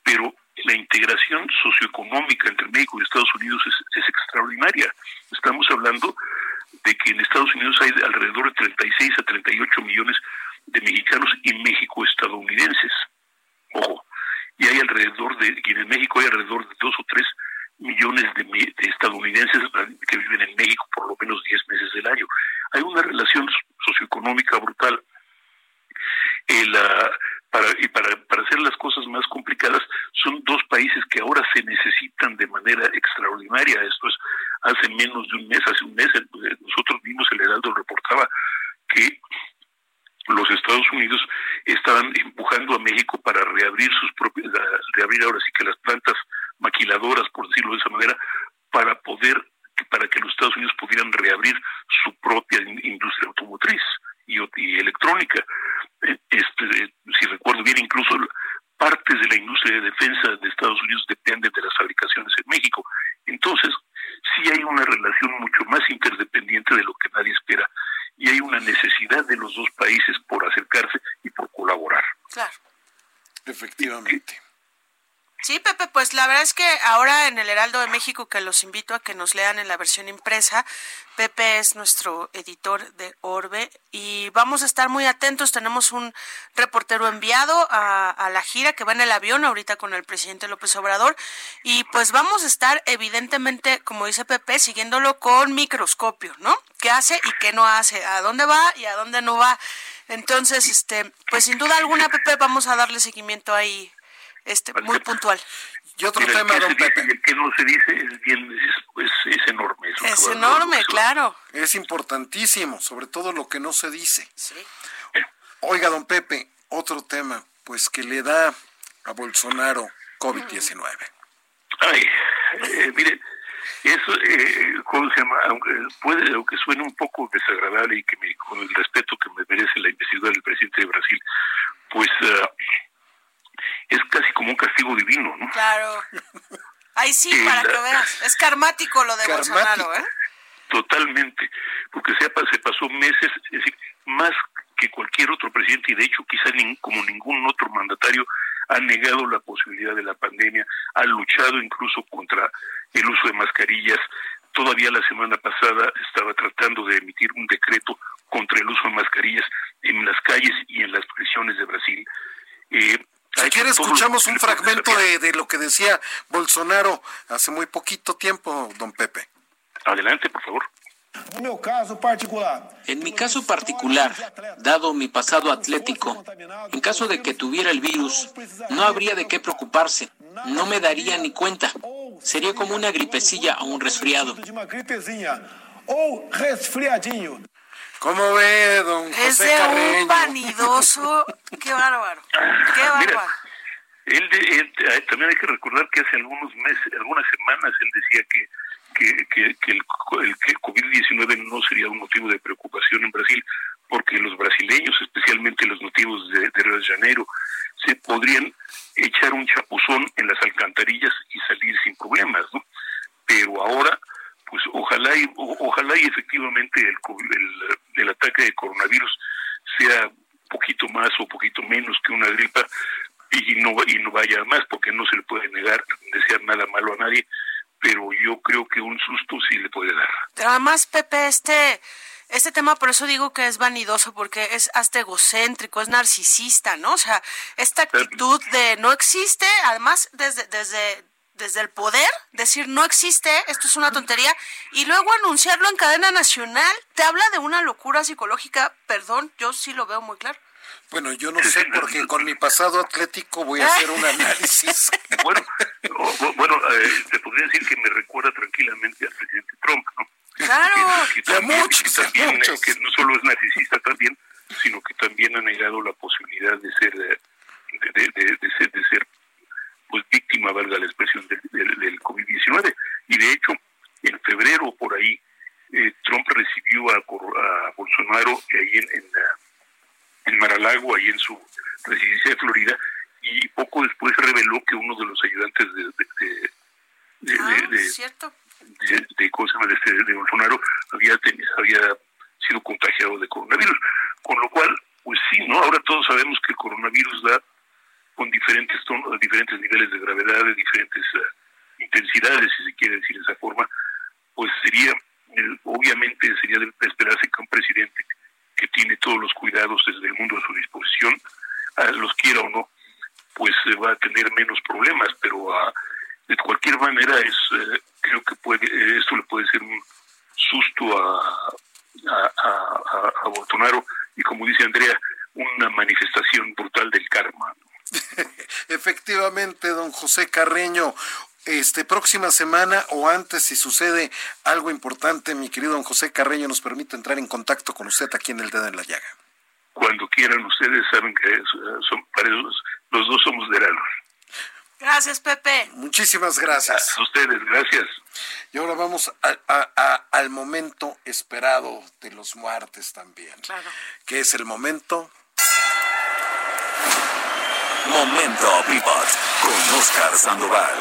pero la integración socioeconómica entre México y Estados Unidos es, es extraordinaria. Estamos hablando de que en Estados Unidos hay alrededor de 36 a 38 millones de mexicanos y México estadounidenses. Ojo, y hay alrededor de, y en México hay alrededor de dos o tres millones de, estadounidenses que viven en México por lo menos diez meses del año. Hay una relación socioeconómica brutal. para, y para, para hacer las cosas más complicadas, son dos países que ahora se necesitan de manera extraordinaria. Esto es, hace menos de un mes, hace un mes, eh, nosotros mismos, el Heraldo reportaba que los Estados Unidos estaban empujando a México para reabrir sus propias, reabrir ahora sí que las plantas maquiladoras, por decirlo de esa manera, para poder, para que los Estados Unidos pudieran reabrir su propia industria automotriz y, electrónica. Eh, este, si recuerdo bien, incluso partes de la industria de defensa de Estados Unidos dependen de las fabricaciones en México. Entonces, sí hay una relación mucho más interdependiente la verdad es que ahora en el Heraldo de México, que los invito a que nos lean en la versión impresa, Pepe es nuestro editor de Orbe y vamos a estar muy atentos. Tenemos un reportero enviado a, a, la gira que va en el avión ahorita con el presidente López Obrador y pues vamos a estar evidentemente, como dice Pepe, siguiéndolo con microscopio, ¿no? ¿Qué hace y qué no hace? ¿A dónde va y a dónde no va? Entonces, este, pues sin duda alguna, Pepe, vamos a darle seguimiento ahí este, muy puntual. Y otro Mira, tema, don Pepe. El que no se dice es, bien, es, es, es enorme. Eso es enorme, claro. Es importantísimo, sobre todo lo que no se dice. Sí. Oiga, don Pepe, otro tema, pues que le da a Bolsonaro COVID-19. Ay, eh, mire, eso, eh, ¿cómo se llama? Aunque puede, aunque suene un poco desagradable y que me, con el respeto que me merece la investidura del presidente de Brasil, pues uh, es casi como un castigo divino, ¿no? Claro. Ahí sí, eh, para la, que veas. Es karmático lo de karmático. Bolsonaro, ¿eh? Totalmente, porque se, se pasó meses, es decir, más que cualquier otro presidente, y de hecho quizá ni, como ningún otro mandatario, ha negado la posibilidad de la pandemia, ha luchado incluso contra el uso de mascarillas. Todavía la semana pasada estaba tratando de emitir un decreto contra el uso de mascarillas en las calles y en las prisiones de Brasil. Eh, si quiere escuchamos un fragmento de, de, lo que decía Bolsonaro hace muy poquito tiempo, don Pepe. Adelante, por favor. En mi caso particular, dado mi pasado atlético, en caso de que tuviera el virus, no habría de qué preocuparse, no me daría ni cuenta. Sería como una gripecilla o un resfriado. ¿Cómo ve, don José es de Carreño? un vanidoso. Qué bárbaro. Qué bárbaro. Él, él, también hay que recordar que hace algunos meses, algunas semanas, él decía que que, que, que, el, el, que el COVID-19 no sería un motivo de preocupación en Brasil, porque los brasileños, especialmente los nativos de, de Río de Janeiro, se podrían echar un chapuzón en las alcantarillas y salir sin problemas, ¿no? Pero ahora, pues ojalá y, o, ojalá y efectivamente el, el, el ataque de coronavirus sea poquito más o poquito menos que una gripa y no, y no vaya más, porque no se le puede negar, desear nada malo a nadie, pero yo creo que un susto sí le puede dar. Pero además, Pepe, este, este tema, por eso digo que es vanidoso, porque es hasta egocéntrico, es narcisista, ¿no? O sea, esta actitud de no existe, además, desde, desde, desde el poder, decir no existe, esto es una tontería, y luego anunciarlo en cadena nacional, te habla de una locura psicológica, perdón, yo sí lo veo muy claro. Bueno, yo no sé, porque con mi pasado atlético voy a hacer un análisis. bueno, bueno eh, te podría decir que me recuerda tranquilamente al presidente Trump, ¿no? Claro, que, que también, muchos, que, también muchos. que no solo es narcisista también, sino que también ha negado la posibilidad de ser, de, de, de, de ser, de ser pues víctima, valga la expresión, del, del, del COVID-19. Y de hecho, en febrero por ahí, eh, Trump recibió a, a Bolsonaro ahí en, en la en Mar-a-Lago, ahí en su residencia de Florida, y poco después reveló que uno de los ayudantes de, de, de, ah, de, ¿cierto? de, de, cosa, de, este, de Bolsonaro había, tenido, había sido contagiado de coronavirus. Con lo cual, pues sí, ¿no? Ahora todos sabemos que el coronavirus da con diferentes tonos, diferentes niveles de gravedad, de diferentes uh, intensidades, si se quiere decir de esa forma, pues sería, eh, obviamente sería de esperarse que un presidente que tiene todos los cuidados desde el mundo a su disposición, a los quiera o no, pues eh, va a tener menos problemas, pero a, de cualquier manera es eh, creo que puede esto le puede ser un susto a, a, a, a Bolsonaro y como dice Andrea, una manifestación brutal del karma. Efectivamente, don José Carreño, este próxima semana o antes si sucede algo importante, mi querido don José Carreño nos permite entrar en contacto con usted aquí en el dedo en la llaga. Cuando quieran ustedes saben que son para los, los dos somos de Heraldos. Gracias, Pepe. Muchísimas gracias. A ustedes, gracias. Y ahora vamos a, a, a, al momento esperado de los martes también. Claro. Que es el momento. Momento Pivot con Oscar Sandoval.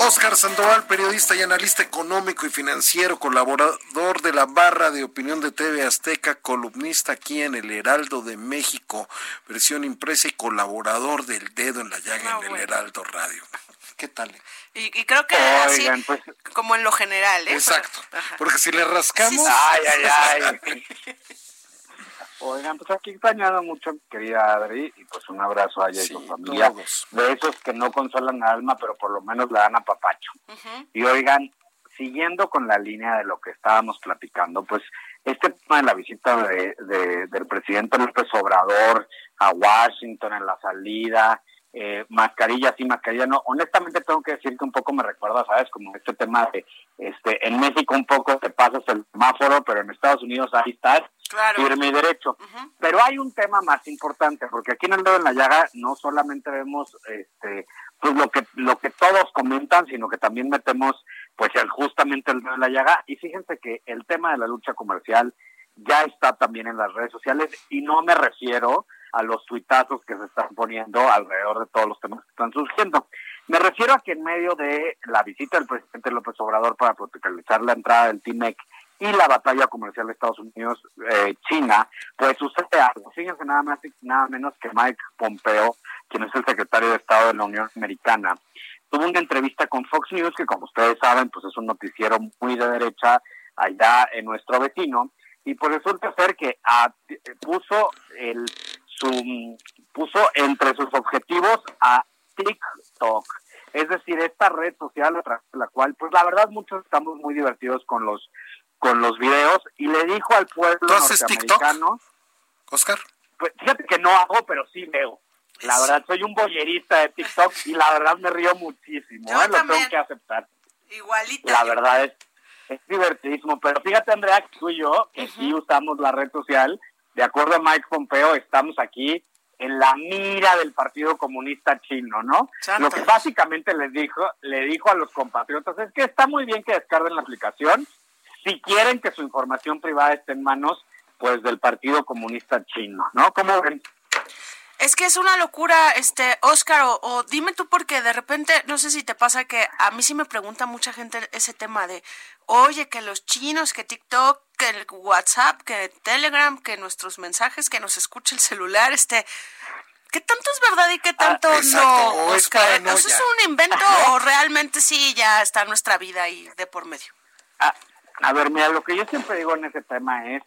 Oscar Sandoval, periodista y analista económico y financiero, colaborador de la barra de opinión de TV Azteca, columnista aquí en el Heraldo de México, versión impresa y colaborador del dedo en la llaga Ah, en el bueno. Heraldo Radio. ¿Qué tal? Y, y creo que así, Oigan, pues, como en lo general, ¿eh? Exacto. Porque si le rascamos, ay, ay, ay. Oigan, pues aquí extrañado mucho, querida Adri, y pues un abrazo a ella Sí, y su familia. todos. De esos que no consolan el alma, pero por lo menos le dan a papacho. Y oigan, siguiendo con la línea de lo que estábamos platicando, pues este tema de la visita de, de- del presidente López Obrador a Washington en la salida, eh, mascarilla sí, mascarilla no, honestamente tengo que decir que un poco me recuerda, ¿sabes? Como este tema de, este, en México un poco te pasas el semáforo, pero en Estados Unidos ahí estás, Claro. firme y derecho. Pero hay un tema más importante, porque aquí en el dedo en la llaga no solamente vemos este pues lo que lo que todos comentan, sino que también metemos pues el, justamente el dedo en la llaga y fíjense que el tema de la lucha comercial ya está también en las redes sociales y no me refiero a los tuitazos que se están poniendo alrededor de todos los temas que están surgiendo. Me refiero a que en medio de la visita del presidente López Obrador para protocolizar la entrada del TIMEC y la batalla comercial de Estados Unidos eh, pues sucede algo. Fíjense nada más y nada menos que Mike Pompeo, quien es el secretario de Estado de la Unión Americana, tuvo una entrevista con Fox News, que como ustedes saben, pues es un noticiero muy de derecha allá en nuestro vecino, y pues resulta ser que ah, t- puso el su puso entre sus objetivos a TikTok. Es decir, esta red social a través de la cual, pues la verdad muchos estamos muy divertidos con los con los videos y le dijo al pueblo norteamericano, Oscar. pues fíjate que no hago, pero sí veo. La Es- verdad, soy un boyerista de TikTok y la verdad me río muchísimo, Yo ¿eh? lo tengo que aceptar. Igualita. La verdad es, es divertidísimo, pero fíjate Andrea, que tú y yo, que sí usamos la red social, de acuerdo a Mike Pompeo, estamos aquí en la mira del Partido Comunista Chino, ¿no? Lo que básicamente les dijo, le dijo a los compatriotas es que está muy bien que descarguen la aplicación si quieren que su información privada esté en manos pues del Partido Comunista Chino, ¿no? ¿Cómo ven? Es que es una locura, este, Oscar, o, o dime tú porque de repente, no sé si te pasa que a mí sí me pregunta mucha gente ese tema de, oye, que los chinos, que TikTok, que el WhatsApp, que Telegram, que nuestros mensajes, que nos escuche el celular, este, ¿qué tanto es verdad y qué tanto exacto, no, o es Oscar? ¿Eso es un invento o realmente sí ya está nuestra vida ahí de por medio? Ah, a ver, mira, lo que yo siempre digo en ese tema es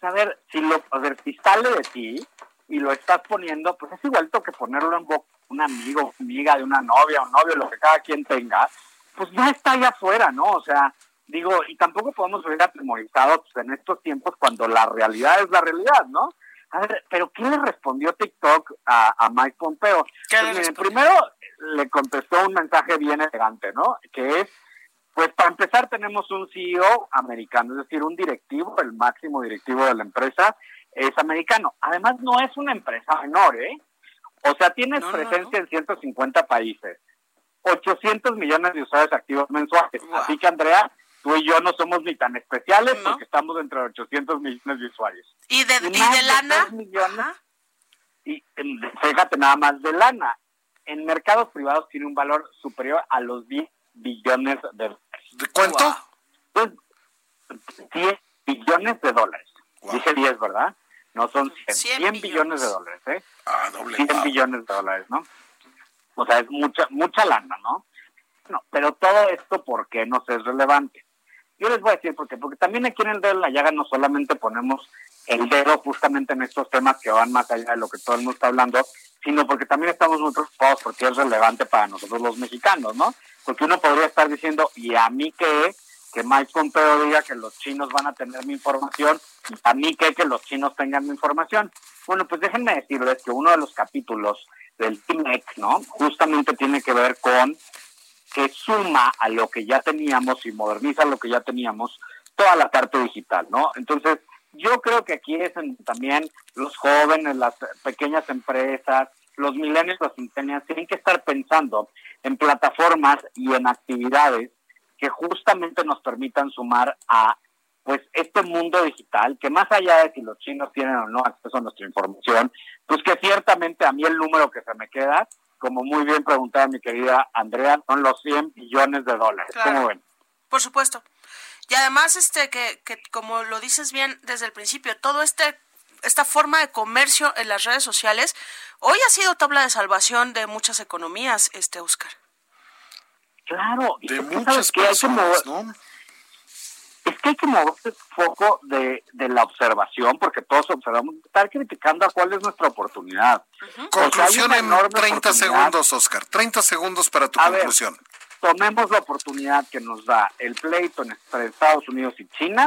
saber si lo, a ver, si sale de ti y lo estás poniendo, pues es igualito que ponerlo en boca un amigo, amiga de una novia o novio, lo que cada quien tenga, pues ya está allá afuera, ¿no? O sea, digo, y tampoco podemos vivir atemorizados pues, en estos tiempos cuando la realidad es la realidad, ¿no? A ver, pero ¿qué le respondió TikTok a, a Mike Pompeo? ¿Qué Pues, miren, primero le contestó un mensaje bien elegante, ¿no? Que es, pues para empezar tenemos un CEO americano, es decir, un directivo, el máximo directivo de la empresa es americano. Además no es una empresa menor, ¿eh? O sea, tienes No, no, presencia en 150 países, 800 millones de usuarios activos mensuales. Wow. Así que Andrea, tú y yo no somos ni tan especiales No. porque estamos entre 800 millones de usuarios. ¿Y de, Y y de lana? dos millones. Ajá. Y fíjate nada más de lana. En mercados privados tiene un valor superior a los 10 billones de dólares. ¿De cuánto? Wow. Pues, 10 billones de dólares. Wow. Dije 10, ¿verdad? No son 100. 100 100 billones de dólares, ¿eh? Ah, doble. 100 wow. billones de dólares, ¿no? O sea, es mucha, mucha lana, ¿no? No, pero todo esto, ¿por qué nos es relevante? Yo les voy a decir por qué. Porque también aquí en el dedo en la llaga no solamente ponemos el dedo justamente en estos temas que van más allá de lo que todo el mundo está hablando, sino porque también estamos muy preocupados porque es relevante para nosotros los mexicanos, ¿no? Porque uno podría estar diciendo, ¿y a mí qué? Que Mike Pompeo diga que los chinos van a tener mi información, ¿y a mí qué? Que los chinos tengan mi información. Bueno, pues déjenme decirles que uno de los capítulos del TIMEC, ¿no? Justamente tiene que ver con que suma a lo que ya teníamos y moderniza lo que ya teníamos toda la parte digital, ¿no? Entonces, yo creo que aquí es también los jóvenes, las pequeñas empresas, los millennials, los centennials, tienen que estar pensando en plataformas y en actividades que justamente nos permitan sumar a pues este mundo digital, que más allá de si los chinos tienen o no acceso a nuestra información, pues que ciertamente a mí el número que se me queda, como muy bien preguntaba mi querida Andrea, son los 100 billones de dólares. Claro. ¿Cómo ven? Por supuesto. Y además, este, que, que como lo dices bien desde el principio, todo este esta forma de comercio en las redes sociales hoy ha sido tabla de salvación de muchas economías, este Oscar. Claro, y De es que, muchas. Hay que mover- es que hay que mover el foco de, de la observación, porque todos observamos, estar criticando a cuál es nuestra oportunidad. Conclusión en enorme 30 oportunidad. segundos, Oscar. 30 segundos para tu A ver. conclusión. tomemos la oportunidad que nos da el pleito entre Estados Unidos y China,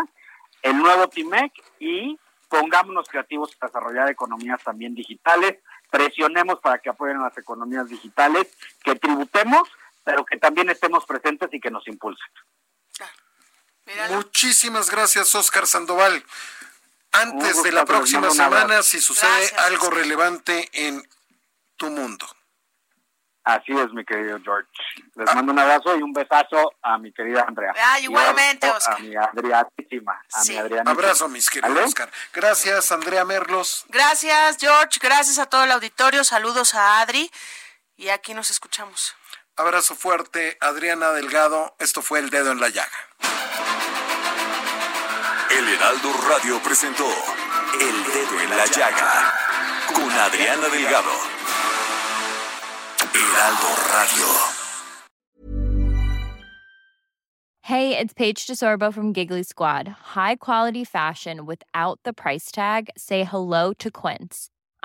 el nuevo TIMEC y pongámonos creativos a desarrollar economías también digitales, presionemos para que apoyen las economías digitales, que tributemos, pero que también estemos presentes y que nos impulsen. Muchísimas gracias, Oscar Sandoval. Antes gusto, de la próxima semana, si sucede Gracias, algo Oscar. relevante en tu mundo. Así es, mi querido George. Les mando un abrazo y un besazo a mi querida Andrea. Ah, igualmente, Oscar. A mi Adrianísima. A Sí. mi Adrianísima. Abrazo, mis queridos. Oscar. Gracias, Andrea Merlos. Gracias, George. Gracias a todo el auditorio. Saludos a Adri. Y aquí nos escuchamos. Abrazo fuerte, Adriana Delgado. Esto fue El Dedo en la Llaga. El Heraldo Radio presentó El Dedo en la Llaga con Adriana Delgado. Heraldo Radio. Hey, it's Paige DeSorbo from Giggly Squad. High quality fashion without the price tag. Say hello to Quince.